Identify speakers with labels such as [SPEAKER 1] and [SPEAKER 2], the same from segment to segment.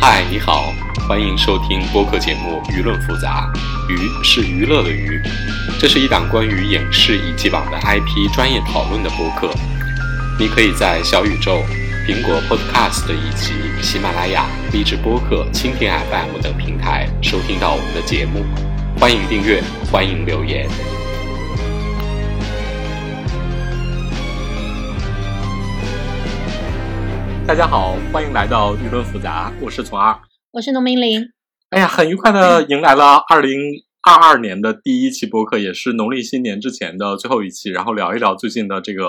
[SPEAKER 1] 嗨，你好，欢迎收听播客节目《舆论复杂》，娱是娱乐的娱，这是一档关于影视以及网的 IP 专业讨论的播客。你可以在小宇宙、苹果 Podcast 以及喜马拉雅、荔枝播客、蜻蜓 FM 等平台收听到我们的节目。欢迎订阅，欢迎留言。大家好，欢迎来到舆论复杂，我是从二。
[SPEAKER 2] 我是农民林，
[SPEAKER 1] 哎呀，很愉快的迎来了二零二二年的第一期播客，也是农历新年之前的最后一期，然后聊一聊最近的这个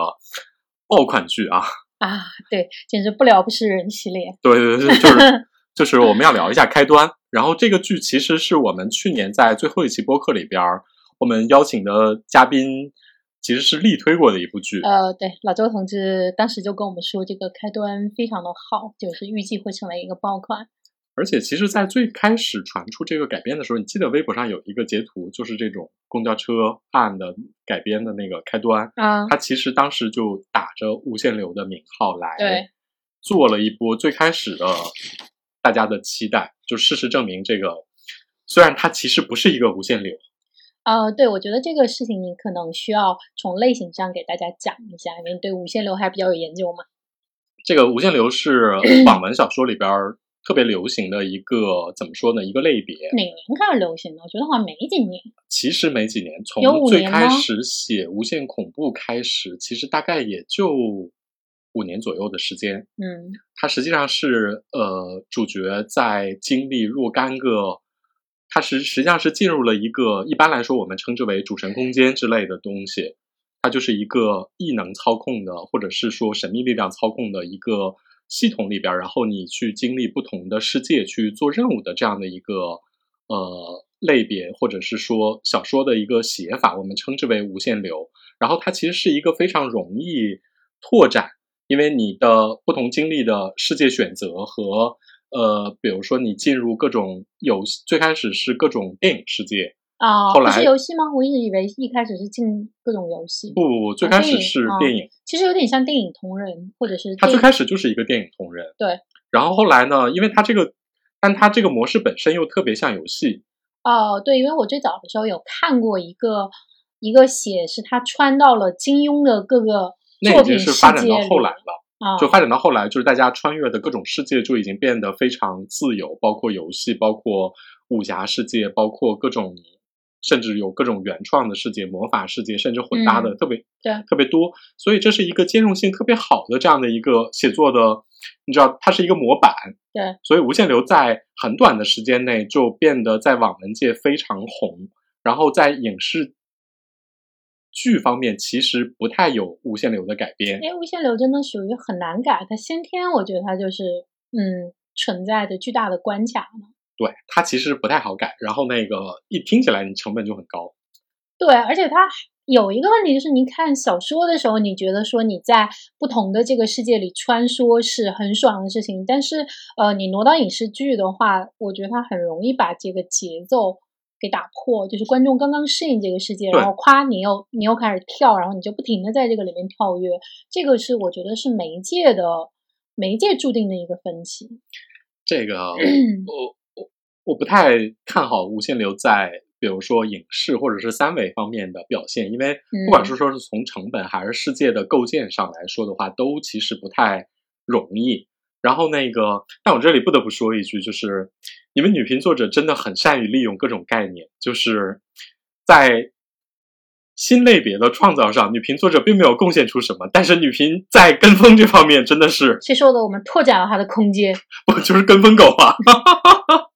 [SPEAKER 1] 爆款剧啊。
[SPEAKER 2] 啊，对，简直不聊不是人系列。
[SPEAKER 1] 对对对，就是就是我们要聊一下开端。然后这个剧其实是我们去年在最后一期播客里边儿，我们邀请的嘉宾其实是力推过的一部剧。
[SPEAKER 2] 呃，对，老周同志当时就跟我们说，这个开端非常的好，就是预计会成为一个爆款。
[SPEAKER 1] 而且其实，在最开始传出这个改编的时候，你记得微博上有一个截图，就是这种公交车案的改编的那个开端。
[SPEAKER 2] 啊，
[SPEAKER 1] 它其实当时就打着无限流的名号来
[SPEAKER 2] 对，
[SPEAKER 1] 做了一波最开始的大家的期待。就事实证明，这个虽然它其实不是一个无限流，
[SPEAKER 2] 呃，对，我觉得这个事情你可能需要从类型上给大家讲一下，因为你对无限流还比较有研究嘛。
[SPEAKER 1] 这个无限流是 网文小说里边儿特别流行的一个怎么说呢？一个类别。
[SPEAKER 2] 哪年开始流行的？我觉得好像没几年。
[SPEAKER 1] 其实没几年，从最开始写无限恐怖开始，其实大概也就五年左右的时间。
[SPEAKER 2] 嗯
[SPEAKER 1] 它实际上是呃，主角在经历若干个，它实实际上是进入了一个一般来说我们称之为主神空间之类的东西，它就是一个异能操控的，或者是说神秘力量操控的一个系统里边，然后你去经历不同的世界去做任务的这样的一个呃类别，或者是说小说的一个写法，我们称之为无限流。然后它其实是一个非常容易拓展。因为你的不同经历的世界选择和呃，比如说你进入各种游戏，最开始是各种电影世界，
[SPEAKER 2] 啊，
[SPEAKER 1] 后来
[SPEAKER 2] 不是游戏吗？我一直以为一开始是进各种游戏。
[SPEAKER 1] 不不不，最开始是电影，
[SPEAKER 2] 其实有点像电影同人，或者是
[SPEAKER 1] 它最开始就是一个电影同人，
[SPEAKER 2] 对。
[SPEAKER 1] 然后后来呢，因为它这个，但它这个模式本身又特别像游戏，
[SPEAKER 2] 哦，对，因为我最早的时候有看过一个一个写是他穿到了金庸的各个
[SPEAKER 1] 那已经是发展到后来了。
[SPEAKER 2] 啊，
[SPEAKER 1] 就发展到后来，就是大家穿越的各种世界就已经变得非常自由，包括游戏，包括武侠世界，包括各种，甚至有各种原创的世界、魔法世界，甚至混搭的
[SPEAKER 2] 嗯
[SPEAKER 1] 特别、
[SPEAKER 2] 对
[SPEAKER 1] 特别多。所以这是一个兼容性特别好的这样的一个写作的，你知道，它是一个模板。
[SPEAKER 2] 对，
[SPEAKER 1] 所以无限流在很短的时间内就变得在网文界非常红，然后在影视剧方面其实不太有无限流的改编。
[SPEAKER 2] 因为无限流真的属于很难改，它先天我觉得它就是嗯存在着巨大的关卡嘛。
[SPEAKER 1] 对，它其实不太好改，然后那个一听起来你成本就很高。
[SPEAKER 2] 对，而且它有一个问题就是，你看小说的时候，你觉得说你在不同的这个世界里穿梭是很爽的事情，但是呃，你挪到影视剧的话，我觉得它很容易把这个节奏给打破，就是观众刚刚适应这个世界，然后夸你又你又开始跳，然后你就不停的在这个里面跳跃，这个是我觉得是媒介的媒介注定的一个分歧。
[SPEAKER 1] 这个 我我我不太看好无限流在比如说影视或者是三维方面的表现，因为不管是说是从成本还是世界的构建上来说的话，都其实不太容易。然后那个，但我这里不得不说一句，就是你们女频作者真的很善于利用各种概念，就是在新类别的创造上，女频作者并没有贡献出什么，但是女频在跟风这方面真的是
[SPEAKER 2] 谁说的？我们拓展了它的空间。
[SPEAKER 1] 我就是跟风狗啊！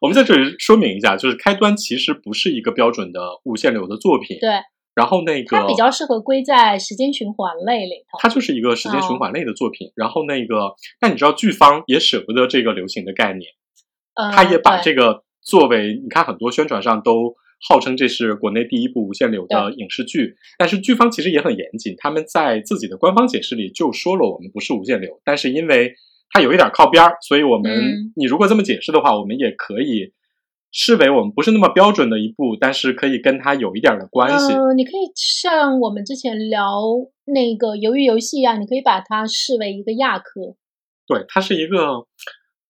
[SPEAKER 1] 我们在这里说明一下，就是开端其实不是一个标准的无限流的作品。
[SPEAKER 2] 对，
[SPEAKER 1] 然后那个
[SPEAKER 2] 它比较适合归在时间循环类里头。
[SPEAKER 1] 它就是一个时间循环类的作品。然后那个，但你知道剧方也舍不得这个流行的概念，
[SPEAKER 2] 呃，
[SPEAKER 1] 他也把这个作为你看很多宣传上都号称这是国内第一部无限流的影视剧，但是剧方其实也很严谨，他们在自己的官方解释里就说了我们不是无限流，但是因为它有一点靠边儿，所以我们、
[SPEAKER 2] 嗯
[SPEAKER 1] 你如果这么解释的话，我们也可以视为我们不是那么标准的一部，但是可以跟它有一点的关系。
[SPEAKER 2] 呃，你可以像我们之前聊那个鱿鱼游戏一样，你可以把它视为一个亚科。
[SPEAKER 1] 对，它是一个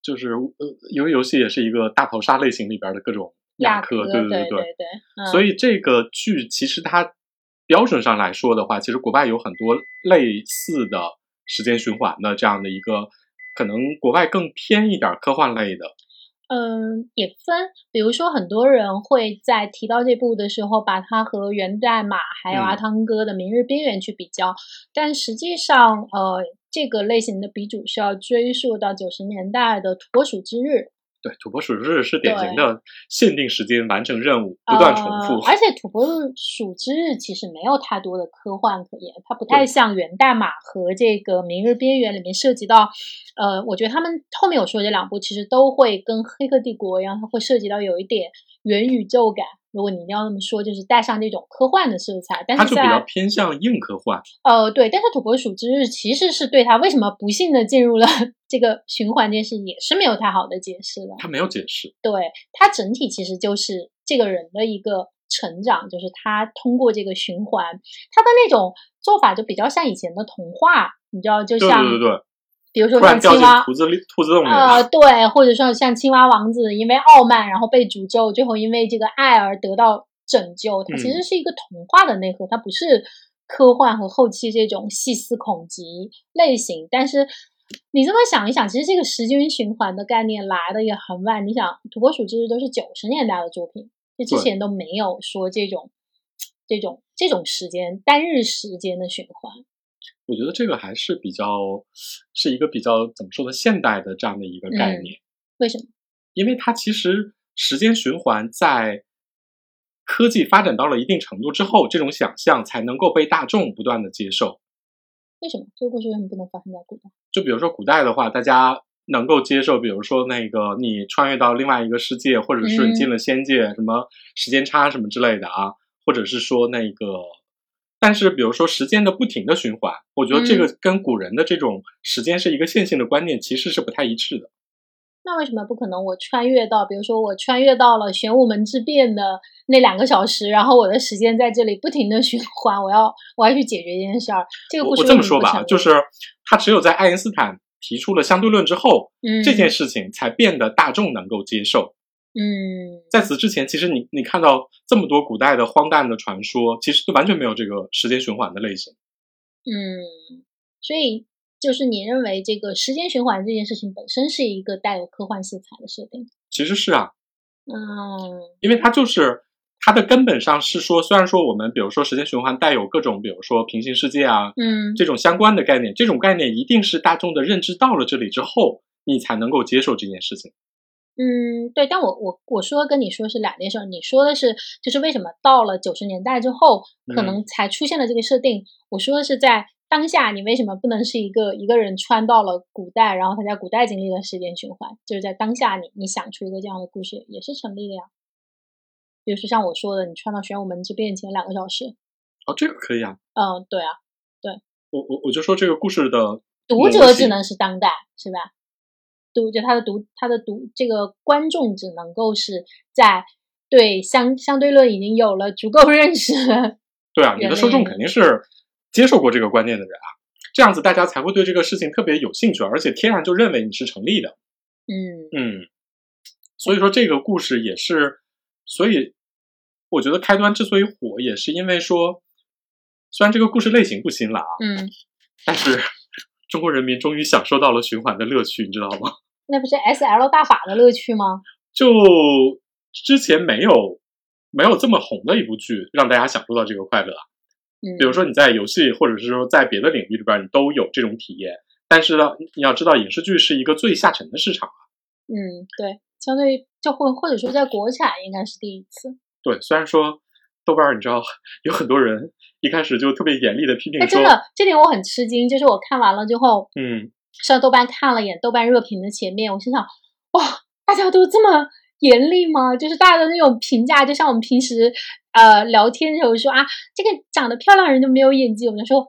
[SPEAKER 1] 就是呃，鱿鱼游戏也是一个大逃杀类型里边的各种
[SPEAKER 2] 亚
[SPEAKER 1] 科，
[SPEAKER 2] 对
[SPEAKER 1] 对对
[SPEAKER 2] 对，嗯
[SPEAKER 1] 所以这个剧其实它标准上来说的话，其实国外有很多类似的时间循环的这样的一个，可能国外更偏一点科幻类的。
[SPEAKER 2] 嗯，也分，比如说很多人会在提到这部的时候，把它和《源代码》还有
[SPEAKER 1] 嗯。
[SPEAKER 2] 阿汤哥的《明日边缘》去比较，但实际上，呃，这个类型的鼻祖是要追溯到九十年代的《土拨鼠之日》，
[SPEAKER 1] 对，土拨鼠日是典型的限定时间完成任务，不
[SPEAKER 2] 呃
[SPEAKER 1] 断重复。
[SPEAKER 2] 而且《土拨鼠之日》其实没有太多的科幻可言，它不太像《源代码》和这个《明日边缘》里面涉及到，呃，我觉得他们后面有说这两部其实都会跟《黑客帝国》一样，它会涉及到有一点元宇宙感。如果你一定要那么说，就是带上这种科幻的色彩，但是
[SPEAKER 1] 它就比较偏向硬科幻。
[SPEAKER 2] 呃对，但是《土拨鼠之日》其实是对它为什么不幸的进入了这个循环这件事，也是没有太好的解释的。
[SPEAKER 1] 他没有解释，
[SPEAKER 2] 对他整体其实就是这个人的一个成长，就是他通过这个循环，他的那种做法就比较像以前的童话，你知道，就像
[SPEAKER 1] 对对对，
[SPEAKER 2] 比如说像青蛙
[SPEAKER 1] 兔子里兔子洞里
[SPEAKER 2] 呃，对，或者说像青蛙王子因为傲慢，然后被诅咒，最后因为这个爱而得到拯救，它其
[SPEAKER 1] 嗯
[SPEAKER 2] 实是一个童话的内核，它不是科幻和后期这种细思恐极类型。但是你这么想一想，其实这个时间循环的概念来的也很晚。你想，《土拨鼠其实》都是九十年代的作品，就之前都没有说这种这种这种时间单日时间的循环。
[SPEAKER 1] 我觉得这个还是比较是一个比较怎么说呢，现代的这样的一个概
[SPEAKER 2] 嗯
[SPEAKER 1] 念，
[SPEAKER 2] 为什么？
[SPEAKER 1] 因为它其实时间循环在科技发展到了一定程度之后，这种想象才能够被大众不断的接受。
[SPEAKER 2] 为什么这个故事为什么不能发生在古代？
[SPEAKER 1] 就比如说古代的话，大家能够接受，比如说那个你穿越到另外一个世界，或者是你进了仙界，什么时间差什么之类的啊，或者是说那个，但是比如说时间的不停的循环，我觉得这个跟古人的这种时间是一个线性的观念其实是不太一致的。
[SPEAKER 2] 那为什么不可能？我穿越到，比如说我穿越到了玄武门之变的那两个小时，然后我的时间在这里不停的循环，我要我要去解决这件事儿。这个
[SPEAKER 1] 我
[SPEAKER 2] 故事
[SPEAKER 1] 我这么说吧，就是他只有在爱因斯坦提出了相对论之后，
[SPEAKER 2] 嗯
[SPEAKER 1] 这件事情才变得大众能够接受。
[SPEAKER 2] 嗯
[SPEAKER 1] 在此之前，其实你你看到这么多古代的荒诞的传说，其实都完全没有这个时间循环的类型。
[SPEAKER 2] 嗯，所以就是你认为这个时间循环这件事情本身是一个带有科幻色彩的设定？
[SPEAKER 1] 其实是啊，
[SPEAKER 2] 嗯
[SPEAKER 1] 因为它就是它的根本上是说，虽然说我们比如说时间循环带有各种，比如说平行世界啊
[SPEAKER 2] 嗯
[SPEAKER 1] 这种相关的概念，这种概念一定是大众的认知到了这里之后，你才能够接受这件事情。
[SPEAKER 2] 嗯，对，但我我我说跟你说是两件事儿，你说的是就是为什么到了九十年代之后，可
[SPEAKER 1] 嗯
[SPEAKER 2] 能才出现了这个设定。我说的是在当下，你为什么不能是一个一个人穿到了古代，然后他在古代经历了时间循环，就是在当下你你想出一个这样的故事也是成立的呀。比如说像我说的，你穿到玄武门之变前两个小时，
[SPEAKER 1] 哦，这个可以啊，
[SPEAKER 2] 嗯，对啊，对
[SPEAKER 1] 我我我就说这个故事的
[SPEAKER 2] 读者只能是当代，是吧？读就他的读他的读这个观众只能够是在对相相对论已经有了足够 认识，
[SPEAKER 1] 对啊，你的受众肯定是接受过这个观念的人啊，这样子大家才会对这个事情特别有兴趣，而且天然就认为你是成立的。
[SPEAKER 2] 嗯
[SPEAKER 1] 嗯，所以说这个故事也是，所以我觉得开端之所以火，也是因为说，虽然这个故事类型不新了啊，
[SPEAKER 2] 嗯，
[SPEAKER 1] 但是中国人民终于享受到了循环的乐趣，你知道吗？
[SPEAKER 2] 那不是 S L 大法的乐趣吗？
[SPEAKER 1] 就之前没有没有这么红的一部剧，让大家享受到这个快乐啊。
[SPEAKER 2] 嗯，
[SPEAKER 1] 比如说你在游戏或者是说在别的领域里边，你都有这种体验。但是呢，你要知道，影视剧是一个最下沉的市场啊。
[SPEAKER 2] 嗯，对，相对于就或或者说在国产应该是第一次。
[SPEAKER 1] 对，虽然说豆瓣儿，你知道有很多人一开始就特别严厉的批评
[SPEAKER 2] 哎，真的，这点我很吃惊。就是我看完了之后，
[SPEAKER 1] 嗯，
[SPEAKER 2] 上豆瓣看了眼豆瓣热评的前面，我心想，哇，大家都这么严厉吗？就是大家的那种评价，就像我们平时呃聊天的时候说啊，这个长得漂亮的人就没有演技，我们就说，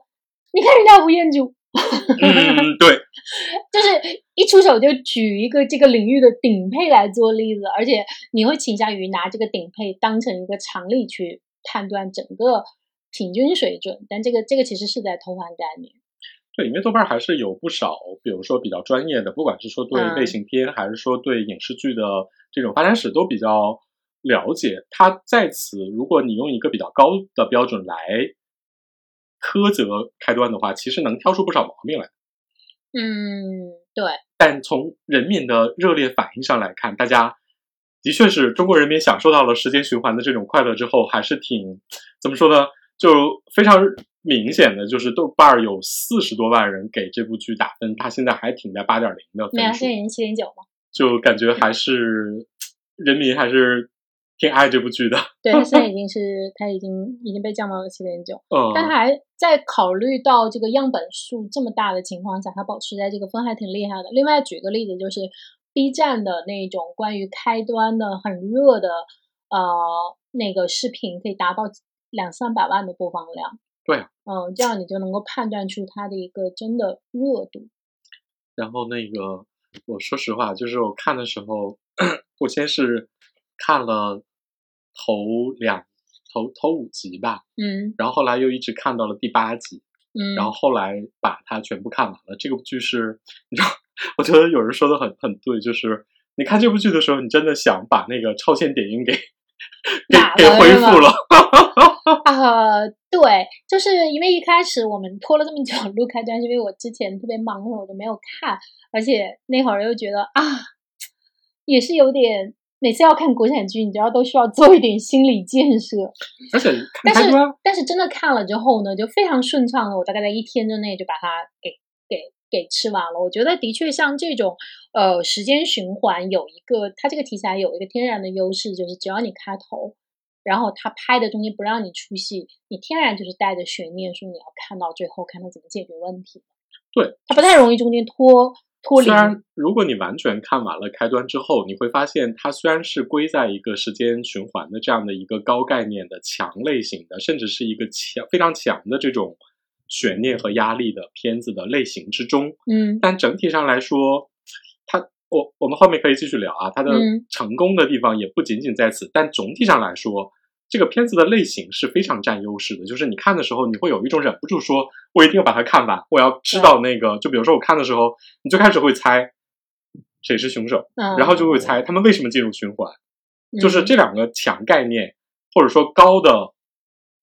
[SPEAKER 2] 你看人家吴彦祖，
[SPEAKER 1] 嗯，对，
[SPEAKER 2] 就是一出手就举一个这个领域的顶配来做例子，而且你会倾向于拿这个顶配当成一个常理去判断整个平均水准，但这个这个其实是在偷换概念。
[SPEAKER 1] 对，因为豆瓣还是有不少，比如说比较专业的，不管是说对
[SPEAKER 2] 嗯
[SPEAKER 1] 类型片，还是说对影视剧的这种发展史都比较了解。他在此，如果你用一个比较高的标准来苛责开端的话，其实能挑出不少毛病来。
[SPEAKER 2] 嗯，对，
[SPEAKER 1] 但从人民的热烈反应上来看，大家的确是中国人民享受到了时间循环的这种快乐之后，还是挺怎么说呢？就非常明显的，就是豆瓣儿有四十多万人给这部剧打分，它现在还挺在八点零的分数
[SPEAKER 2] 现在，已经七点九吗。
[SPEAKER 1] 就感觉还是 人民还是挺爱这部剧的。
[SPEAKER 2] 对，他现在已经 是他已经已经被降到了七点九，
[SPEAKER 1] 嗯，
[SPEAKER 2] 但他还在考虑到这个样本数这么大的情况下，他保持在这个分还挺厉害的。另外举个例子，就是 B 站的那种关于开端的很热的呃那个视频，可以达到两三百万的播放量。
[SPEAKER 1] 对啊，
[SPEAKER 2] 嗯，这样你就能够判断出它的一个真的热度。
[SPEAKER 1] 然后那个，我说实话，就是我看的时候，我先是看了头两头头五集吧，
[SPEAKER 2] 嗯
[SPEAKER 1] 然后后来又一直看到了第八集，
[SPEAKER 2] 嗯，
[SPEAKER 1] 然后后来把它全部看完了。这个剧是，你知道，我觉得有人说的很很对，就是你看这部剧的时候，你真的想把那个超限点映给给给恢复了。
[SPEAKER 2] 啊、对，就是因为一开始我们拖了这么久录开端，是因为我之前特别忙，我就没有看，而且那会儿又觉得啊，也是有点，每次要看国产剧，你知道都需要做一点心理建设，
[SPEAKER 1] 而且看
[SPEAKER 2] 但是，但是真的看了之后呢，就非常顺畅的，我大概在一天之内就把它给给给吃完了。我觉得的确像这种呃时间循环有一个，它这个题材有一个天然的优势，就是只要你开头，然后它拍的中间不让你出戏，你天然就是带着悬念说你要看到最后，看它怎么解决问题。
[SPEAKER 1] 对，
[SPEAKER 2] 它不太容易中间脱脱离
[SPEAKER 1] 虽。然如果你完全看完了开端之后，你会发现它虽然是归在一个时间循环的这样的一个高概念的强类型的，甚至是一个强非常强的这种悬念和压力的片子的类型之中，
[SPEAKER 2] 嗯
[SPEAKER 1] 但整体上来说，它我我们后面可以继续聊啊，它的
[SPEAKER 2] 嗯
[SPEAKER 1] 成功的地方也不仅仅在此，但总体上来说，这个片子的类型是非常占优势的。就是你看的时候，你会有一种忍不住说，我一定要把它看完，我要知道那个，就比如说我看的时候，你最开始会猜谁是凶手，
[SPEAKER 2] 嗯，
[SPEAKER 1] 然后就会猜他们为什么进入循环，就是
[SPEAKER 2] 嗯
[SPEAKER 1] 这两个强概念，或者说高的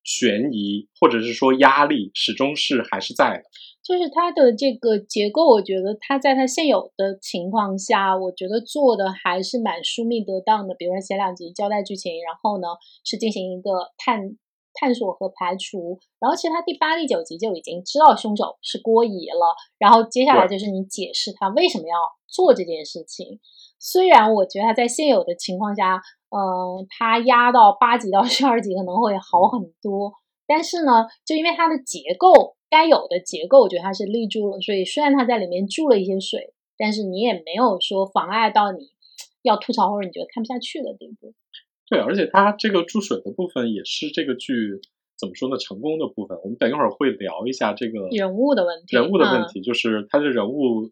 [SPEAKER 1] 悬疑，或者是说压力，始终是还是在的。
[SPEAKER 2] 就是它的这个结构，我觉得它在它现有的情况下，我觉得做的还是蛮疏密得当的。比如说前两集交代剧情，然后呢是进行一个探探索和排除，然后其实他第八、第九集就已经知道凶手是郭姨了，然后接下来就是你解释他为什么要做这件事情。虽然我觉得他在现有的情况下，嗯、他压到八级到十二级可能会好很多，但是呢，就因为它的结构该有的结构，我觉得它是立住了，所以虽然它在里面注了一些水，但是你也没有说妨碍到你要吐槽或者你觉得看不下去的地步。
[SPEAKER 1] 对，而且它这个注水的部分也是这个剧怎么说呢？成功的部分。我们等一会儿会聊一下这个
[SPEAKER 2] 人物的问题
[SPEAKER 1] 人物的问
[SPEAKER 2] 嗯
[SPEAKER 1] 题，就是他的人物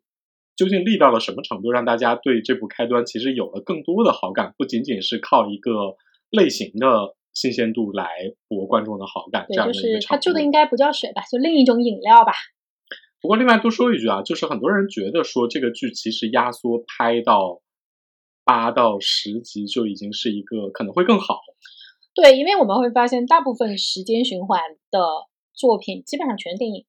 [SPEAKER 1] 究竟立到了什么程度，让大家对这部开端其实有了更多的好感，不仅仅是靠一个类型的新鲜度来博观众的好感这
[SPEAKER 2] 对，
[SPEAKER 1] 样的
[SPEAKER 2] 它
[SPEAKER 1] 程度。
[SPEAKER 2] 注的应该不叫水吧，就另一种饮料吧。
[SPEAKER 1] 不过另外多说一句啊，就是很多人觉得说这个剧其实压缩拍到八到十集就已经是一个可能会更好。
[SPEAKER 2] 对，因为我们会发现，大部分时间循环的作品基本上全是电影，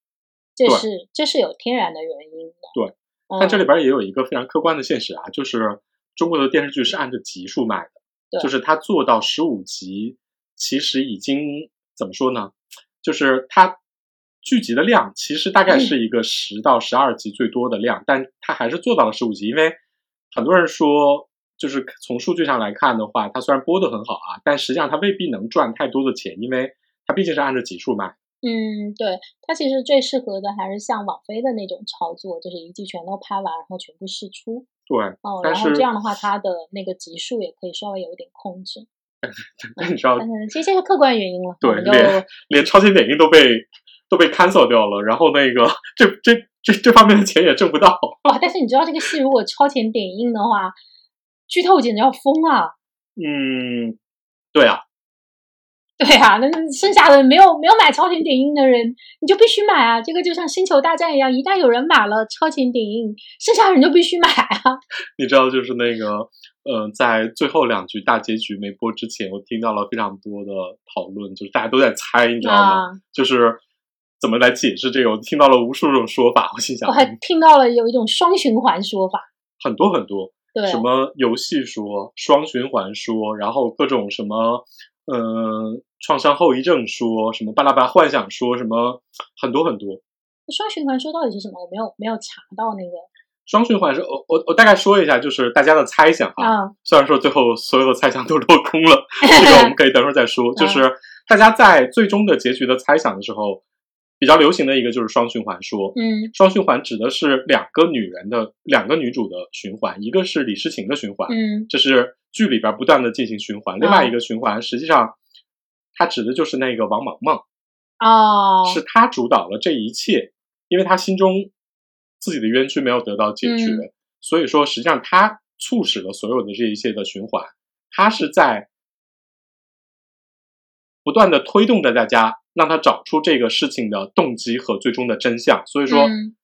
[SPEAKER 2] 这是这是有天然的原因的。
[SPEAKER 1] 对
[SPEAKER 2] 嗯，
[SPEAKER 1] 但这里边也有一个非常客观的现实啊，就是中国的电视剧是按照集数卖的，就是它做到十五集，其实已经怎么说呢？就是它剧集的量其实大概
[SPEAKER 2] 嗯
[SPEAKER 1] 是一个十到十二集最多的量，但它还是做到了十五集，因为很多人说。就是从数据上来看的话，它虽然播的很好啊，但实际上它未必能赚太多的钱，因为它毕竟是按照集数卖。
[SPEAKER 2] 嗯，对，它其实最适合的还是像网飞的那种操作，就是一季全都拍完，然后全部释出。
[SPEAKER 1] 对，
[SPEAKER 2] 哦，然后这样的话，它的那个集数也可以稍微有一点控制。
[SPEAKER 1] 但你知道
[SPEAKER 2] 但是这些是客观原因了，
[SPEAKER 1] 连连超级点映都被都被 cancel 掉了，然后那个这这这这方面的钱也挣不到。
[SPEAKER 2] 哇！但是你知道这个戏如果超前点映的话，剧透简直要疯了。
[SPEAKER 1] 嗯，对啊，
[SPEAKER 2] 对啊，那剩下的没有没有买超前点映的人，你就必须买啊！这个就像星球大战一样，一旦有人买了超前点映，剩下人就必须买啊！
[SPEAKER 1] 你知道，就是那个，呃，在最后两局大结局没播之前，我听到了非常多的讨论，就是大家都在猜，你知道吗？
[SPEAKER 2] 啊
[SPEAKER 1] 就是怎么来解释这个，我听到了无数种说法，我心想
[SPEAKER 2] 我还听到了有一种双循环说法，
[SPEAKER 1] 很多很多，
[SPEAKER 2] 对，
[SPEAKER 1] 什么游戏说、双循环说，然后各种什么，嗯、创伤后遗症说，什么巴拉巴拉幻想说，什么很多很多。
[SPEAKER 2] 双循环说到底是什么？我没有没有查到那个
[SPEAKER 1] 双循环是，我我我大概说一下，就是大家的猜想啊。
[SPEAKER 2] 啊，
[SPEAKER 1] 虽然说最后所有的猜想都落空了，这个我们可以等会儿再说。就是大家在最终的结局的猜想的时候，比较流行的一个就是双循环说。
[SPEAKER 2] 嗯
[SPEAKER 1] 双循环指的是两个女人的两个女主的循环，一个是李诗情的循环，
[SPEAKER 2] 嗯
[SPEAKER 1] 这是剧里边不断的进行循环。另外一个循环，实际上它指的就是那个王莽莽，
[SPEAKER 2] 哦，
[SPEAKER 1] 是他主导了这一切，因为他心中自己的冤屈没有得到解决，
[SPEAKER 2] 嗯
[SPEAKER 1] 所以说实际上他促使了所有的这一切的循环，他是在不断的推动着大家，让他找出这个事情的动机和最终的真相。所以说，
[SPEAKER 2] 嗯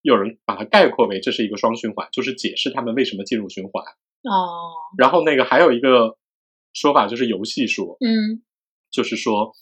[SPEAKER 1] 有人把它概括为这是一个双循环，就是解释他们为什么进入循环。
[SPEAKER 2] 哦，
[SPEAKER 1] 然后那个还有一个说法就是游戏说，
[SPEAKER 2] 嗯，
[SPEAKER 1] 就是说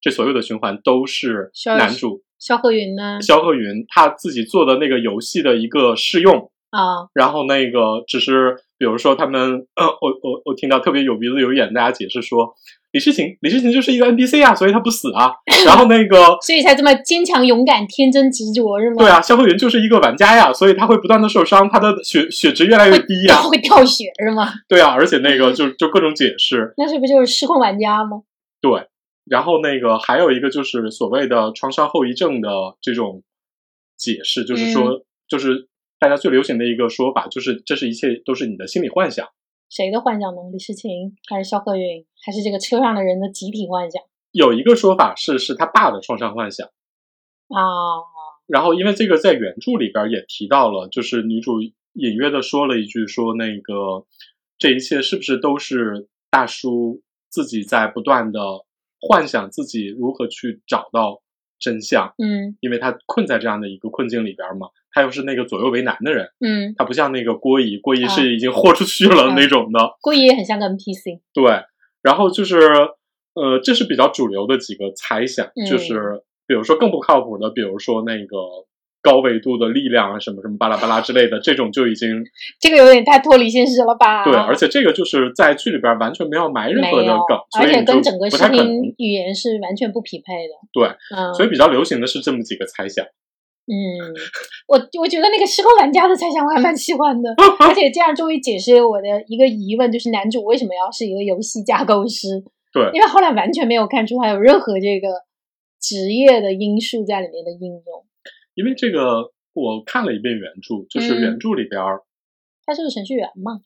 [SPEAKER 1] 这所有的循环都是男主
[SPEAKER 2] 肖鹤云呢？
[SPEAKER 1] 肖鹤云他自己做的那个游戏的一个试用，
[SPEAKER 2] 啊，
[SPEAKER 1] 然后那个只是比如说他们，呃，我我我听到特别有鼻子有眼，大家解释说李世情李世情就是一个 NPC 啊，所以他不死啊。然后那个
[SPEAKER 2] 所以才这么坚强、勇敢、天真、执着，是吗？
[SPEAKER 1] 对啊，肖鹤云就是一个玩家呀，所以他会不断的受伤，他的血血值越来越低呀。
[SPEAKER 2] 会掉血是吗？
[SPEAKER 1] 对啊，而且那个就就各种解释，
[SPEAKER 2] 那是不是就是失控玩家吗？
[SPEAKER 1] 对。然后那个还有一个就是所谓的创伤后遗症的这种解释，就是说，就是大家最流行的一个说法，就是这是一切都是你的心理幻想。
[SPEAKER 2] 谁的幻想呢？李诗情还是肖鹤云，还是这个车上的人的集体幻想
[SPEAKER 1] 有一个说法是是他爸的创伤幻想，
[SPEAKER 2] 啊？
[SPEAKER 1] 然后因为这个在原著里边也提到了，就是女主隐约的说了一句说那个这一切是不是都是大叔自己在不断的幻想自己如何去找到真相，
[SPEAKER 2] 嗯
[SPEAKER 1] 因为他困在这样的一个困境里边嘛，他又是那个左右为难的人，
[SPEAKER 2] 嗯，
[SPEAKER 1] 他不像那个郭姨，郭姨
[SPEAKER 2] 啊
[SPEAKER 1] 是已经豁出去了
[SPEAKER 2] 啊
[SPEAKER 1] 那种的，
[SPEAKER 2] 郭姨也很像个 NPC。
[SPEAKER 1] 对，然后就是呃，这是比较主流的几个猜想，
[SPEAKER 2] 嗯
[SPEAKER 1] 就是比如说更不靠谱的，比如说那个高维度的力量啊，什么什么巴拉巴拉之类的，这种就已经
[SPEAKER 2] 这个有点太脱离现实了吧？
[SPEAKER 1] 对，而且这个就是在剧里边完全没有埋任何的梗，，所
[SPEAKER 2] 而且
[SPEAKER 1] 以
[SPEAKER 2] 跟整个视
[SPEAKER 1] 不太可能。
[SPEAKER 2] 听语言是完全不匹配的。
[SPEAKER 1] 对，
[SPEAKER 2] 嗯，
[SPEAKER 1] 所以比较流行的是这么几个猜想。
[SPEAKER 2] 嗯，我我觉得那个失控玩家的猜想我还蛮喜欢的，而且这样终于解释了我的一个疑问，就是男主为什么要是一个游戏架构师？
[SPEAKER 1] 对
[SPEAKER 2] 因为后来完全没有看出他有任何这个职业的因素在里面的应用。
[SPEAKER 1] 因为这个我看了一遍原著，就是
[SPEAKER 2] 嗯
[SPEAKER 1] 原著里边儿
[SPEAKER 2] 他是个程序员嘛？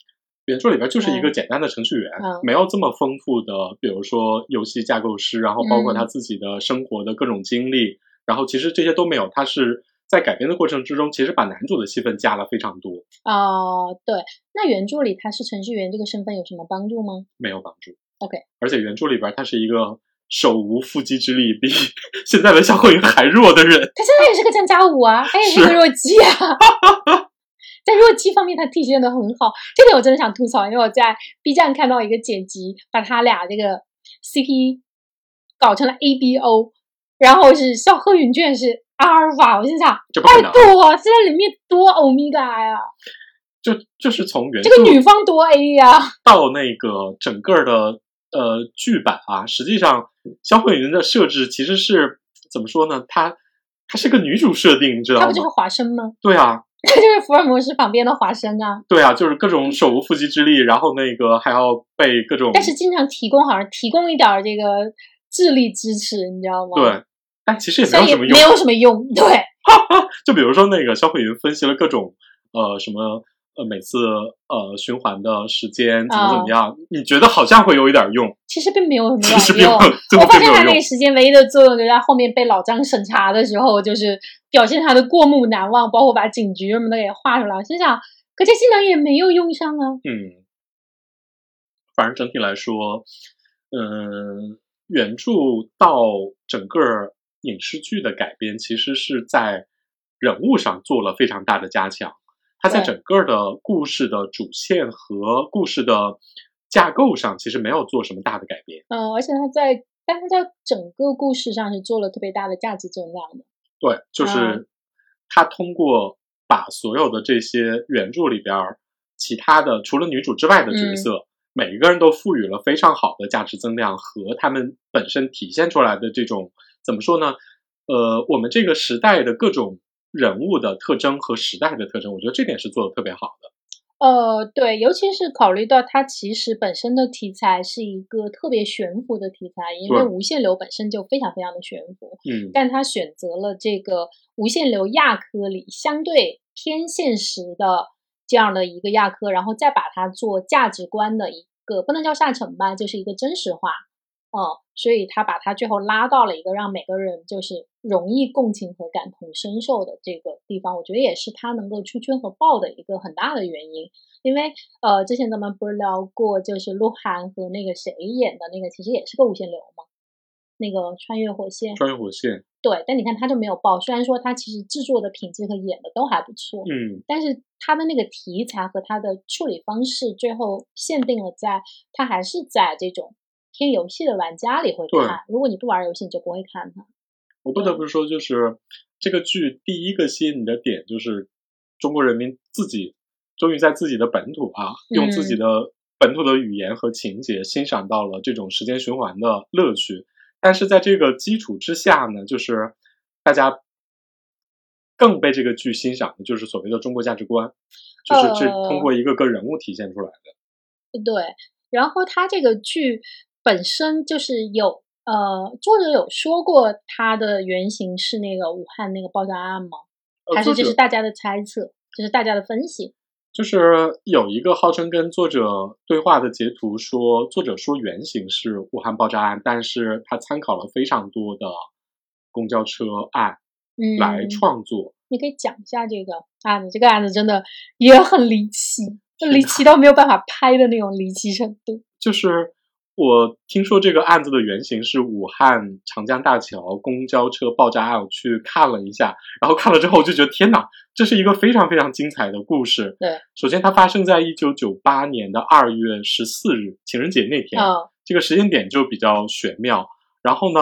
[SPEAKER 1] 原著里边就是一个
[SPEAKER 2] 嗯
[SPEAKER 1] 简单的程序员，
[SPEAKER 2] 嗯
[SPEAKER 1] 没有这么丰富的，比如说游戏架构师，然后包括
[SPEAKER 2] 嗯
[SPEAKER 1] 他自己的生活的各种经历，然后其实这些都没有。他是在改编的过程之中，其实把男主的戏份加了非常多，
[SPEAKER 2] 哦、对，那原著里他是程序员这个身份有什么帮助吗？
[SPEAKER 1] 没有帮助。
[SPEAKER 2] OK
[SPEAKER 1] 而且原著里边他是一个手无缚鸡之力，比 现在的肖鹤云还弱的人。
[SPEAKER 2] 他现在也是个战家五啊，他也是
[SPEAKER 1] 是
[SPEAKER 2] 个弱鸡啊。在弱鸡方面，他体现的很好。这点我真的想吐槽，因为我在 B 站看到一个剪辑，把他俩这个 CP 搞成了 ABO，然后是肖鹤云居然是阿尔法，我心想，拜
[SPEAKER 1] 这不可能，
[SPEAKER 2] 托，这在里面多欧米伽呀，
[SPEAKER 1] 就就是从原
[SPEAKER 2] 这个女方多 A 呀，
[SPEAKER 1] 到那个整个的呃剧版啊，实际上肖慧云的设置其实是怎么说呢？她她是个女主设定，你知道吗
[SPEAKER 2] 她不？就是华生吗？
[SPEAKER 1] 对啊，
[SPEAKER 2] 她就是福尔摩斯旁边的华生啊，
[SPEAKER 1] 对啊，就是各种手无缚鸡之力，然后那个还要被各种
[SPEAKER 2] 但是经常提供好像提供一点儿这个智力支持，你知道吗？，
[SPEAKER 1] 对，但其实也没有什么用。
[SPEAKER 2] 没有什么用，对。
[SPEAKER 1] 就比如说那个肖慧云分析了各种呃什么呃每次呃循环的时间怎么怎么样，你觉得好像会有一点用，
[SPEAKER 2] 其实并没有什么
[SPEAKER 1] 其实并。没有，
[SPEAKER 2] 我发现他那个。时间唯一的作用，就在后面被老张审查的时候，就是表现他的过目难忘，包括把警局什么的给画出来。我心想，可这技能也没有用上啊。
[SPEAKER 1] 嗯，反正整体来说，嗯，原著到整个影视剧的改编，其实是在人物上做了非常大的加强。它在整个的故事的主线和故事的架构上，其实没有做什么大的改变。
[SPEAKER 2] 嗯，而且它在，但它在整个故事上是做了特别大的价值增量的。
[SPEAKER 1] 对，就是他通过把所有的这些原著里边其他的除了女主之外的角色，每一个人都赋予了非常好的价值增量和他们本身体现出来的这种怎么说呢？呃，我们这个时代的各种。人物的特征和时代的特征，我觉得这点是做的特别好的。
[SPEAKER 2] 呃，对，尤其是考虑到它其实本身的题材是一个特别悬浮的题材，因为无限流本身就非常非常的悬浮。
[SPEAKER 1] 嗯，
[SPEAKER 2] 但他选择了这个无限流亚科里相对偏现实的这样的一个亚科，然后再把它做价值观的一个不能叫下沉吧，就是一个真实化。哦，所以他把他最后拉到了一个让每个人就是容易共情和感同身受的这个地方，我觉得也是他能够出圈和爆的一个很大的原因。因为呃，之前咱们不是聊过，就是鹿晗和那个谁演的那个，其实也是个无限流嘛，那个穿越火线。
[SPEAKER 1] 穿越火线。
[SPEAKER 2] 对，但你看他就没有爆，虽然说他其实制作的品质和演的都还不错，
[SPEAKER 1] 嗯，
[SPEAKER 2] 但是他的那个题材和他的处理方式，最后限定了在他还是在这种。偏游戏的玩家里会看，如果你不玩游戏，你就不会看它。
[SPEAKER 1] 我不得不说，就是这个剧第一个吸引你的点，就是中国人民自己终于在自己的本土啊，用自己的本土的语言和情节欣赏到了这种时间循环的乐趣。但是在这个基础之下呢，就是大家更被这个剧欣赏的，就是所谓的中国价值观，就是这通过一个个人物体现出来的。
[SPEAKER 2] 对，然后他这个剧。本身就是有呃，作者有说过他的原型是那个武汉那个爆炸案吗？还是这是大家的猜测？这是大家的分析？
[SPEAKER 1] 就是有一个号称跟作者对话的截图，说作者说原型是武汉爆炸案，但是他参考了非常多的公交车案来创作。
[SPEAKER 2] 你可以讲一下这个案子，这个案子真的也很离奇，就离奇到没有办法拍的那种离奇程度，
[SPEAKER 1] 就是。我听说这个案子的原型是武汉长江大桥公交车爆炸案，我去看了一下，然后看了之后我就觉得天哪，这是一个非常非常精彩的故事。
[SPEAKER 2] 对，
[SPEAKER 1] 首先它发生在一九九八年的二月十四日，情人节那天，这个时间点就比较玄妙。然后呢，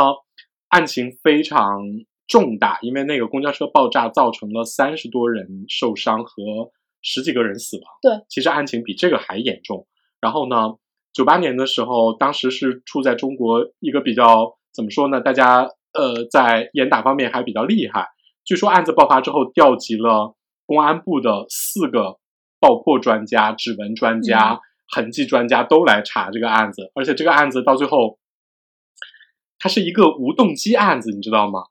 [SPEAKER 1] 案情非常重大，因为那个公交车爆炸造成了三十多人受伤和十几个人死亡。
[SPEAKER 2] 对，
[SPEAKER 1] 其实案情比这个还严重。然后呢？九八年的时候，当时是处在中国一个比较怎么说呢？大家呃在严打方面还比较厉害。据说案子爆发之后，调集了公安部的四个爆破专家、指纹专家、痕迹专家都来查这个案子。而且这个案子到最后，它是一个无动机案子，你知道吗？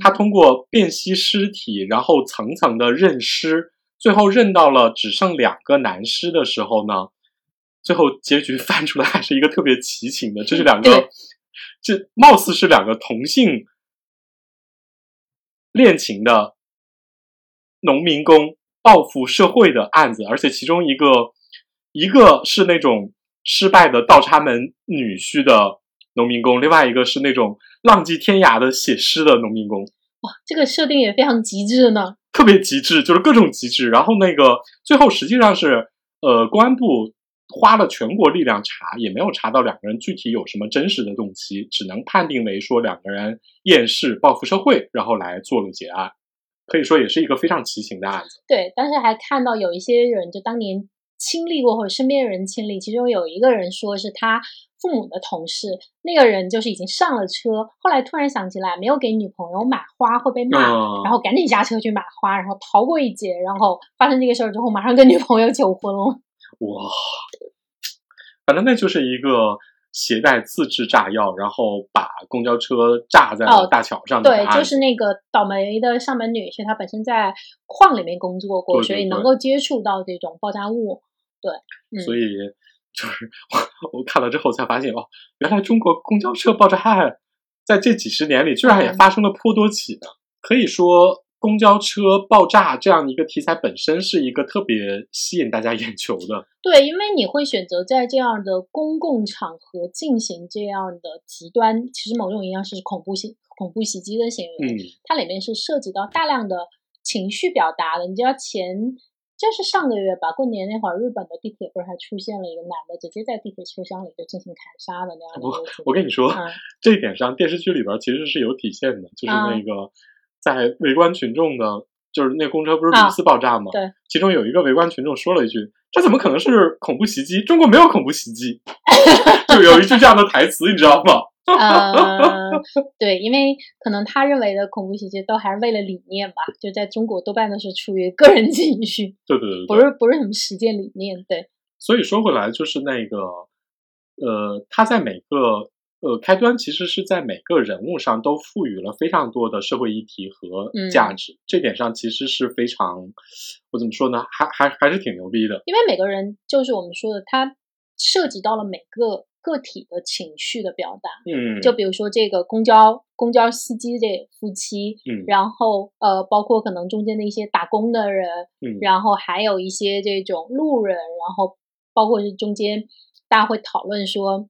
[SPEAKER 1] 他通过辨析尸体，然后层层的认尸，最后认到了只剩两个男尸的时候呢？最后结局翻出来还是一个特别奇情的，这是两个，这貌似是两个同性恋情的农民工报复社会的案子，而且其中一个一个是那种失败的倒插门女婿的农民工，另外一个是那种浪迹天涯的写诗的农民工。
[SPEAKER 2] 哇，这个设定也非常极致呢，
[SPEAKER 1] 特别极致，就是各种极致。然后那个最后实际上是呃公安部。花了全国力量查，也没有查到两个人具体有什么真实的动机，只能判定为说两个人厌世报复社会，然后来做了结案。可以说也是一个非常奇形的案子。
[SPEAKER 2] 对，但是还看到有一些人就当年亲历过或者身边人亲历，其中有一个人说是他父母的同事，那个人就是已经上了车，后来突然想起来没有给女朋友买花会被骂，然后赶紧下车去买花，然后逃过一劫，然后发生这个事儿之后，马上跟女朋友求婚了。
[SPEAKER 1] 哇，反正那就是一个携带自制炸药，然后把公交车炸在了大桥上
[SPEAKER 2] 的。对，就是那个倒霉的上门女婿，他本身在矿里面工作过，所以能够接触到这种爆炸物。对，
[SPEAKER 1] 所以就是我看了之后才发现，哦，原来中国公交车爆炸案在这几十年里居然也发生了颇多起呢。可以说，公交车爆炸这样一个题材本身是一个特别吸引大家眼球的。
[SPEAKER 2] 对，因为你会选择在这样的公共场合进行这样的极端，其实某种意义上是恐怖袭恐怖袭击的行为。
[SPEAKER 1] 嗯，
[SPEAKER 2] 它里面是涉及到大量的情绪表达的。你知道前就是上个月吧，过年那会儿，日本的地铁不是还出现了一个男的直接在地铁车厢里就进行砍杀的那样的一个情
[SPEAKER 1] 我跟你说，
[SPEAKER 2] 嗯
[SPEAKER 1] 这一点上电视剧里边其实是有体现的，就是
[SPEAKER 2] 啊
[SPEAKER 1] 那个在围观群众的，就是那公车不是
[SPEAKER 2] 啊
[SPEAKER 1] 屡次爆炸吗？
[SPEAKER 2] 对，
[SPEAKER 1] 其中有一个围观群众说了一句：“这怎么可能是恐怖袭击？中国没有恐怖袭击。”就有一句这样的台词，你知道吗？
[SPEAKER 2] 呃，对，因为可能他认为的恐怖袭击都还是为了理念吧，就在中国多半都是出于个人情绪，
[SPEAKER 1] 对对对对，
[SPEAKER 2] 不是不是什么实践理念。对，
[SPEAKER 1] 所以说回来，就是那个，呃，他在每个呃开端，其实是在每个人物上都赋予了非常多的社会议题和
[SPEAKER 2] 嗯
[SPEAKER 1] 价值，这点上其实是非常，我怎么说呢，还还还是挺牛逼的。
[SPEAKER 2] 因为每个人就是我们说的，他涉及到了每个个体的情绪的表达。
[SPEAKER 1] 嗯，
[SPEAKER 2] 就比如说这个公交公交司机这夫妻，
[SPEAKER 1] 嗯
[SPEAKER 2] 然后呃，包括可能中间的一些打工的人，
[SPEAKER 1] 嗯
[SPEAKER 2] 然后还有一些这种路人，然后包括是中间大家会讨论说，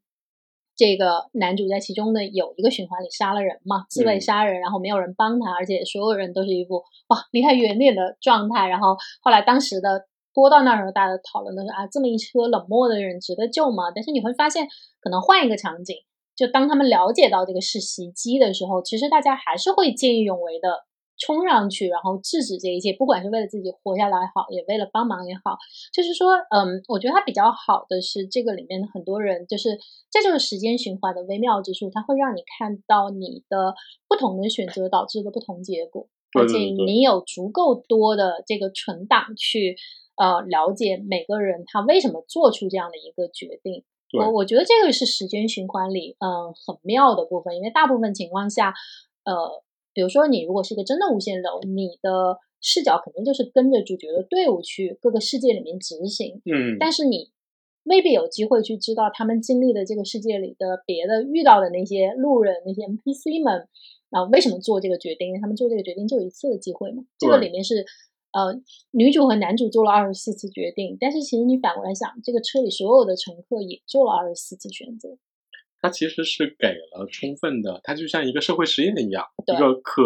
[SPEAKER 2] 这个男主在其中的有一个循环里杀了人嘛，自卫
[SPEAKER 1] 嗯
[SPEAKER 2] 杀人，然后没有人帮他，而且所有人都是一副哇离他远点的状态。然后后来当时的播到那儿的时候，大家讨论的是啊，这么一车冷漠的人值得救吗？但是你会发现，可能换一个场景，就当他们了解到这个是袭击的时候，其实大家还是会见义勇为的冲上去，然后制止这一切，不管是为了自己活下来也好，也为了帮忙也好。就是说，嗯，我觉得它比较好的是这个里面的很多人，就是这就是时间循环的微妙之处，它会让你看到你的不同的选择导致的不同结果，而且你有足够多的这个存档去呃了解每个人他为什么做出这样的一个决定。我我觉得这个是时间循环里嗯很妙的部分，因为大部分情况下，呃，比如说你如果是一个真的无限流，你的视角肯定就是跟着主角的队伍去各个世界里面执行，
[SPEAKER 1] 嗯，
[SPEAKER 2] 但是你未必有机会去知道他们经历的这个世界里的别的遇到的那些路人、那些 NPC 们啊、为什么做这个决定？他们做这个决定就有一次的机会嘛。这个里面是呃，女主和男主做了二十四次决定，但是其实你反过来想，这个车里所有的乘客也做了二十四次选择。
[SPEAKER 1] 它其实是给了充分的，它就像一个社会实验一样，一个可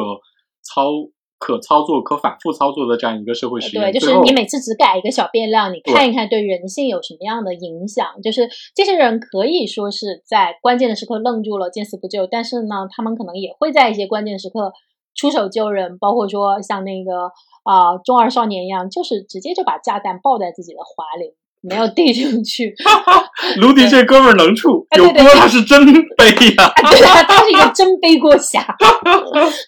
[SPEAKER 1] 操、可操作、可反复操作的这样一个社会实验。
[SPEAKER 2] 对，就是你每次只改一个小变量，你看一看对人性有什么样的影响。就是这些人可以说是在关键的时刻愣住了，见死不救，但是呢，他们可能也会在一些关键时刻出手救人，包括说像那个啊、中二少年一样，就是直接就把炸弹抱在自己的怀里，没有递出去。
[SPEAKER 1] 卢迪这哥们儿能处，有锅他是真背呀。
[SPEAKER 2] 对他，他是一个真背锅侠。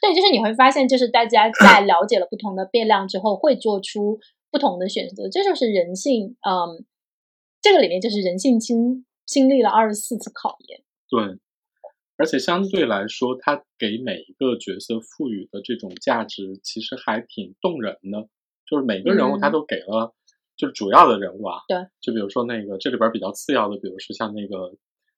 [SPEAKER 2] 对，就是你会发现，就是大家在了解了不同的变量之后，会做出不同的选择，这就是人性。嗯，这个里面就是人性经经历了二十四次考验。
[SPEAKER 1] 对，而且相对来说，他给每一个角色赋予的这种价值，其实还挺动人的。就是每个人物他
[SPEAKER 2] 嗯
[SPEAKER 1] 都给了，就是主要的人物啊。
[SPEAKER 2] 对。
[SPEAKER 1] 就比如说那个这里边比较次要的，比如说像那个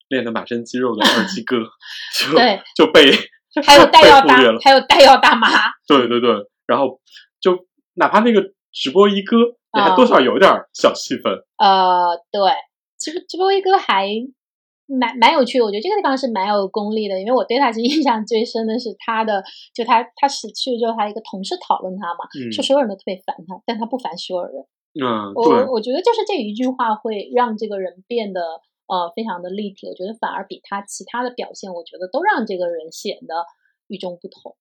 [SPEAKER 1] 练的满身肌肉的二鸡哥，就
[SPEAKER 2] 对
[SPEAKER 1] 就被
[SPEAKER 2] 还有 带药大还有带药大妈。
[SPEAKER 1] 对对对，然后就哪怕那个直播一哥，也多少有点儿小戏份。
[SPEAKER 2] 呃，对，其实直播一哥还蛮蛮有趣的，我觉得这个地方是蛮有功力的，因为我对他其实印象最深的是他的，就他他死去之后，他一个同事讨论他嘛，
[SPEAKER 1] 嗯
[SPEAKER 2] 说所有人都特别烦他，但他不烦所有人。
[SPEAKER 1] 嗯，
[SPEAKER 2] 我，我觉得就是这一句话会让这个人变得呃非常的立体，我觉得反而比他其他的表现，我觉得都让这个人显得与众不同。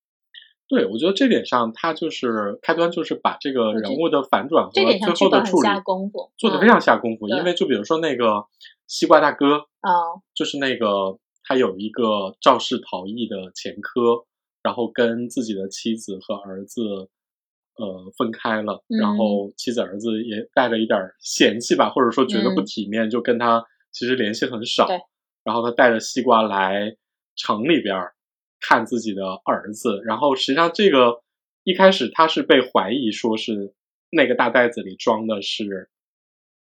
[SPEAKER 1] 对，我觉得这点上，他就是开端，就是把这个人物的反转和最后的处理
[SPEAKER 2] 下功夫，嗯
[SPEAKER 1] 做的非常下功夫。
[SPEAKER 2] 对
[SPEAKER 1] 因为就比如说那个西瓜大哥，
[SPEAKER 2] 啊、
[SPEAKER 1] 就是那个他有一个肇事逃逸的前科，然后跟自己的妻子和儿子呃分开了，然
[SPEAKER 2] 嗯。
[SPEAKER 1] 后妻子儿子也带着一点嫌弃吧，或者说觉得不
[SPEAKER 2] 嗯。
[SPEAKER 1] 体面，就跟他其实联系很少。然后他带着西瓜来城里边看自己的儿子，然后实际上这个一开始他是被怀疑说是那个大袋子里装的是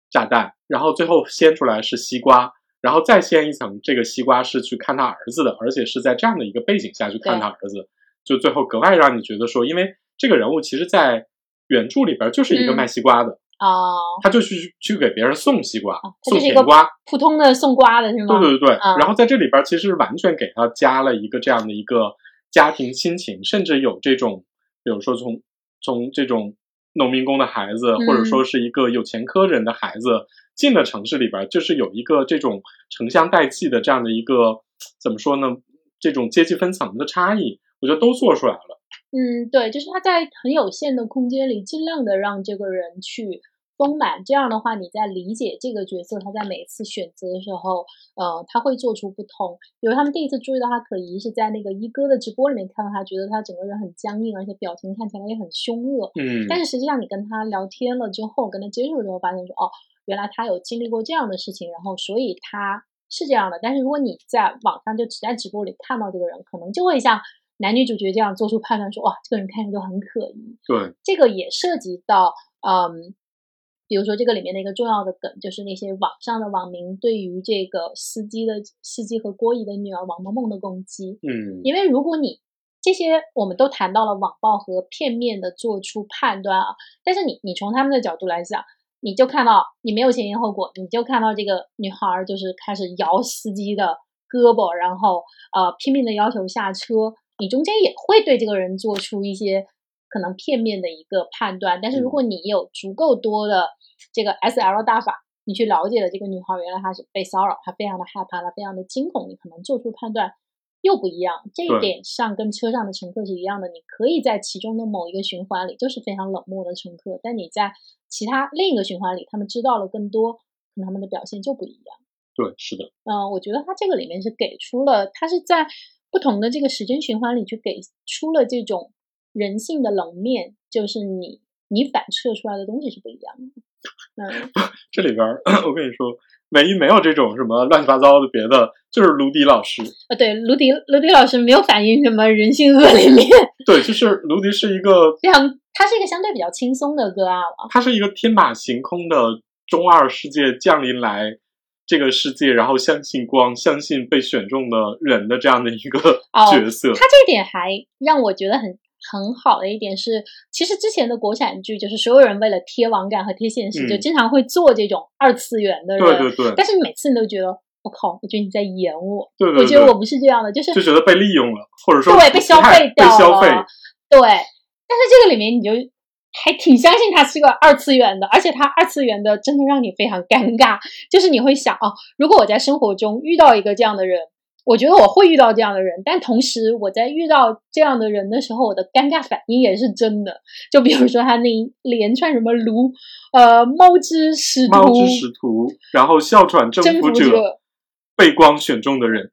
[SPEAKER 1] 炸弹，然后最后掀出来是西瓜，然后再掀一层，这个西瓜是去看他儿子的，而且是在这样的一个背景下去看他儿子，就最后格外让你觉得说，因为这个人物其实，在原著里边就是一个
[SPEAKER 2] 嗯
[SPEAKER 1] 卖西瓜的，
[SPEAKER 2] 哦，
[SPEAKER 1] 他就去去给别人送西瓜，送甜瓜。
[SPEAKER 2] 普通的送瓜的是吗？
[SPEAKER 1] 对对对对，
[SPEAKER 2] 嗯
[SPEAKER 1] 然后在这里边其实完全给他加了一个这样的一个家庭亲情，甚至有这种，比如说从从这种农民工的孩子，或者
[SPEAKER 2] 嗯
[SPEAKER 1] 说是一个有前科人的孩子进了城市里边，就是有一个这种城乡代际的这样的一个怎么说呢？这种阶级分层的差异，我觉得都做出来了。
[SPEAKER 2] 嗯，对，就是他在很有限的空间里，尽量的让这个人去丰满。这样的话，你在理解这个角色，他在每次选择的时候，呃，他会做出不同。比如他们第一次注意到他可疑，是在那个一哥的直播里面看到他，觉得他整个人很僵硬，而且表情看起来也很凶恶。
[SPEAKER 1] 嗯，
[SPEAKER 2] 但是实际上，你跟他聊天了之后，跟他接触之后，发现说，哦，原来他有经历过这样的事情，然后所以他是这样的。但是如果你在网上就只在直播里看到这个人，可能就会像男女主角这样做出判断，说，哇，这个人看着就很可疑。
[SPEAKER 1] 对，
[SPEAKER 2] 这个也涉及到，嗯，比如说这个里面的一个重要的梗，就是那些网上的网民对于这个司机的司机和郭姨的女儿王萌萌的攻击。
[SPEAKER 1] 嗯，
[SPEAKER 2] 因为如果你这些我们都谈到了网暴和片面的做出判断啊，但是你你从他们的角度来讲，你就看到你没有前因后果，你就看到这个女孩儿就是开始摇司机的胳膊，然后呃拼命的要求下车，你中间也会对这个人做出一些可能片面的一个判断，但是如果你有足够多的这个 S L 大法，你去了解了这个女孩原来她是被骚扰，她非常的害怕，她非常的惊恐，你可能做出判断又不一样。这一点上跟车上的乘客是一样的，你可以在其中的某一个循环里就是非常冷漠的乘客，但你在其他另一个循环里，他们知道了更多，可能他们的表现就不一样。
[SPEAKER 1] 对，是的，
[SPEAKER 2] 嗯、我觉得他这个里面是给出了，他是在不同的这个时间循环里去给出了这种人性的冷面，就是你你反射出来的东西是不一样的。嗯，
[SPEAKER 1] 这里边儿 我跟你说，唯一没有这种什么乱七八糟的别的，就是卢迪老师。
[SPEAKER 2] 呃，对，卢迪卢迪老师没有反映什么人性恶劣面，
[SPEAKER 1] 对，就是卢迪是一个，
[SPEAKER 2] 非常，他是一个相对比较轻松的个案了。
[SPEAKER 1] 他是一个天马行空的中二世界降临来这个世界，然后相信光，相信被选中的人的这样的一个
[SPEAKER 2] 哦
[SPEAKER 1] 角色。
[SPEAKER 2] 他这点还让我觉得很很好的一点是，其实之前的国产剧就是所有人为了贴网感和贴现实，
[SPEAKER 1] 嗯
[SPEAKER 2] 就经常会做这种二次元的人。
[SPEAKER 1] 对对对
[SPEAKER 2] 但是每次你都觉得，我靠，我觉得你在演我。
[SPEAKER 1] 对对对，
[SPEAKER 2] 我觉得我不是这样的，就是
[SPEAKER 1] 就觉得被利用了，或者说
[SPEAKER 2] 对被消费掉了。
[SPEAKER 1] 被消费。
[SPEAKER 2] 对，但是这个里面你就还挺相信他是个二次元的，而且他二次元的真的让你非常尴尬，就是你会想啊，如果我在生活中遇到一个这样的人。我觉得我会遇到这样的人，但同时我在遇到这样的人的时候，我的尴尬反应也是真的。就比如说他那一连串什么卢呃猫之使徒、
[SPEAKER 1] 猫之使徒，然后哮喘征
[SPEAKER 2] 征服
[SPEAKER 1] 服者，被光选中的人，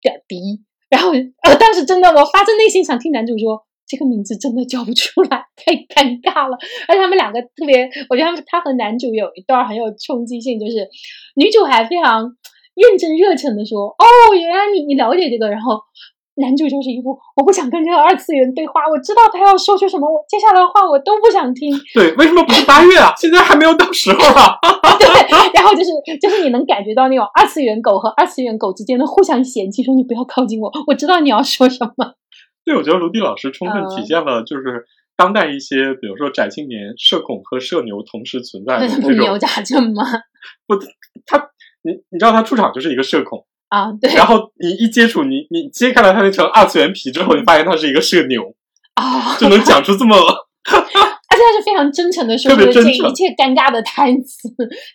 [SPEAKER 2] 点逼，然后呃，当时真的我发自内心想听男主说这个名字真的叫不出来，太尴尬了。而且他们两个特别，我觉得他们他和男主有一段很有冲击性，就是女主还非常认真热忱的说：“哦，原来你你了解这个。”然后男主就是一副我不想跟这个二次元对话，我知道他要说出什么，我接下来的话我都不想听。
[SPEAKER 1] 对，为什么不是八月啊？现在还没有到时候啊！
[SPEAKER 2] 对，然后就是就是你能感觉到那种二次元狗和二次元狗之间的互相嫌弃，说你不要靠近我，我知道你要说什么。
[SPEAKER 1] 对，我觉得卢迪老师充分
[SPEAKER 2] 嗯
[SPEAKER 1] 体现了就是当代一些，比如说宅青年、社恐和社牛同时存在的 这
[SPEAKER 2] 牛
[SPEAKER 1] 种。
[SPEAKER 2] 杂症吗？
[SPEAKER 1] 他，你你知道他出场就是一个社恐，
[SPEAKER 2] 啊，对
[SPEAKER 1] 然后你一接触你你揭开了他那层二次元皮之后，你发现他是一个社牛，
[SPEAKER 2] 啊，
[SPEAKER 1] 就能讲出这么
[SPEAKER 2] 而且他是非常真诚的说
[SPEAKER 1] 特
[SPEAKER 2] 出了这一切尴尬的台词，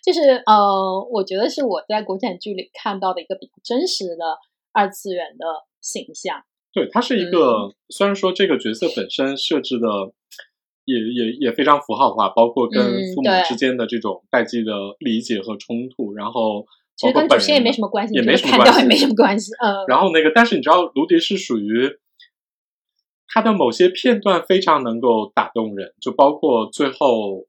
[SPEAKER 2] 就是呃，我觉得是我在国产剧里看到的一个比较真实的二次元的形象。
[SPEAKER 1] 对，他是一个，虽然说这个角色本身设置的也也也非常符号化，包括跟
[SPEAKER 2] 嗯
[SPEAKER 1] 父母之间的这种代际的理解和冲突，然后
[SPEAKER 2] 其实跟主线也没什
[SPEAKER 1] 么。
[SPEAKER 2] 关系，
[SPEAKER 1] 也没什么关系
[SPEAKER 2] 也没什么关系。嗯，
[SPEAKER 1] 然后那个，但是你知道，卢迪是属于他的某些片段非常能够打动人，就包括最后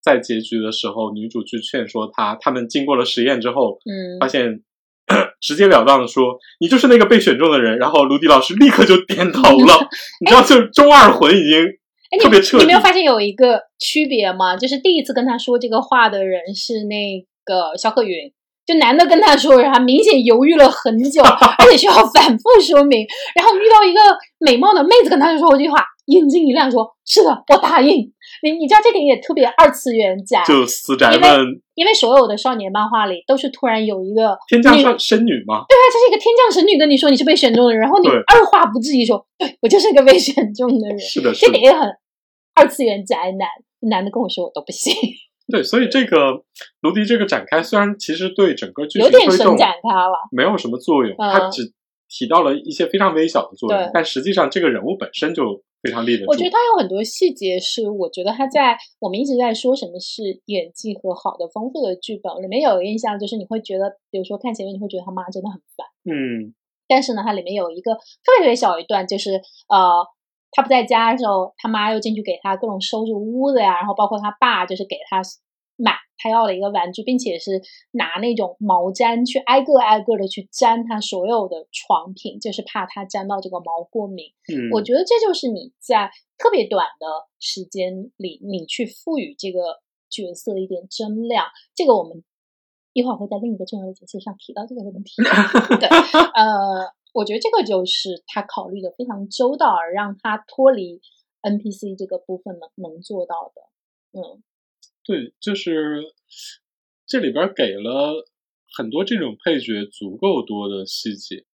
[SPEAKER 1] 在结局的时候，女主去劝说他，他们经过了实验之后，
[SPEAKER 2] 嗯
[SPEAKER 1] 发现 直截了当的说你就是那个被选中的人，然后卢迪老师立刻就点头了，你知道，就是中二魂已经
[SPEAKER 2] 哎，
[SPEAKER 1] 特别彻底
[SPEAKER 2] 你你没有发现有一个区别吗？就是第一次跟他说这个话的人是那个肖鹤云，就男的跟他说，然后明显犹豫了很久，而且需要反复说明。然后遇到一个美貌的妹子跟他说这句话，眼睛一亮说：“是的，我答应。”你你知道这点也特别二次元宅，
[SPEAKER 1] 就死宅
[SPEAKER 2] 因
[SPEAKER 1] 们。
[SPEAKER 2] 因为所有的少年漫画里都是突然有一个
[SPEAKER 1] 天降神神女嘛，
[SPEAKER 2] 对啊，这是一个天降神女跟你说你是被选中的人，然后你二话不至于说，对我就是一个被选中的人，
[SPEAKER 1] 是的，是的。
[SPEAKER 2] 这点，也很二次元宅男。男的跟我说我都不信，
[SPEAKER 1] 对，所以这个卢迪这个展开，虽然其实对整个剧
[SPEAKER 2] 有点神
[SPEAKER 1] 情推动
[SPEAKER 2] 展开了。
[SPEAKER 1] 没有什么作用，
[SPEAKER 2] 嗯。
[SPEAKER 1] 它只提到了一些非常微小的作用，但实际上这个人物本身就非常立得住。
[SPEAKER 2] 我觉得他有很多细节是，我觉得他在我们一直在说什么是演技和好的丰富的剧本里面有一个印象，就是你会觉得，比如说看前面你会觉得他妈真的很烦，
[SPEAKER 1] 嗯，
[SPEAKER 2] 但是呢，它里面有一个特别特别小一段，就是呃，他不在家的时候，他妈又进去给他各种收拾屋子呀，然后包括他爸就是给他买他要的一个玩具，并且是拿那种毛毡去挨个挨个的去粘他所有的床品，就是怕他粘到这个毛过敏。
[SPEAKER 1] 嗯，
[SPEAKER 2] 我觉得这就是你在特别短的时间里，你去赋予这个角色一点增量。这个我们一会儿会在另一个重要的节气上提到这个问题。对，呃，我觉得这个就是他考虑的非常周到，而让他脱离 NPC 这个部分能能做到的。嗯，
[SPEAKER 1] 对，就是这里边给了很多这种配角足够多的细节，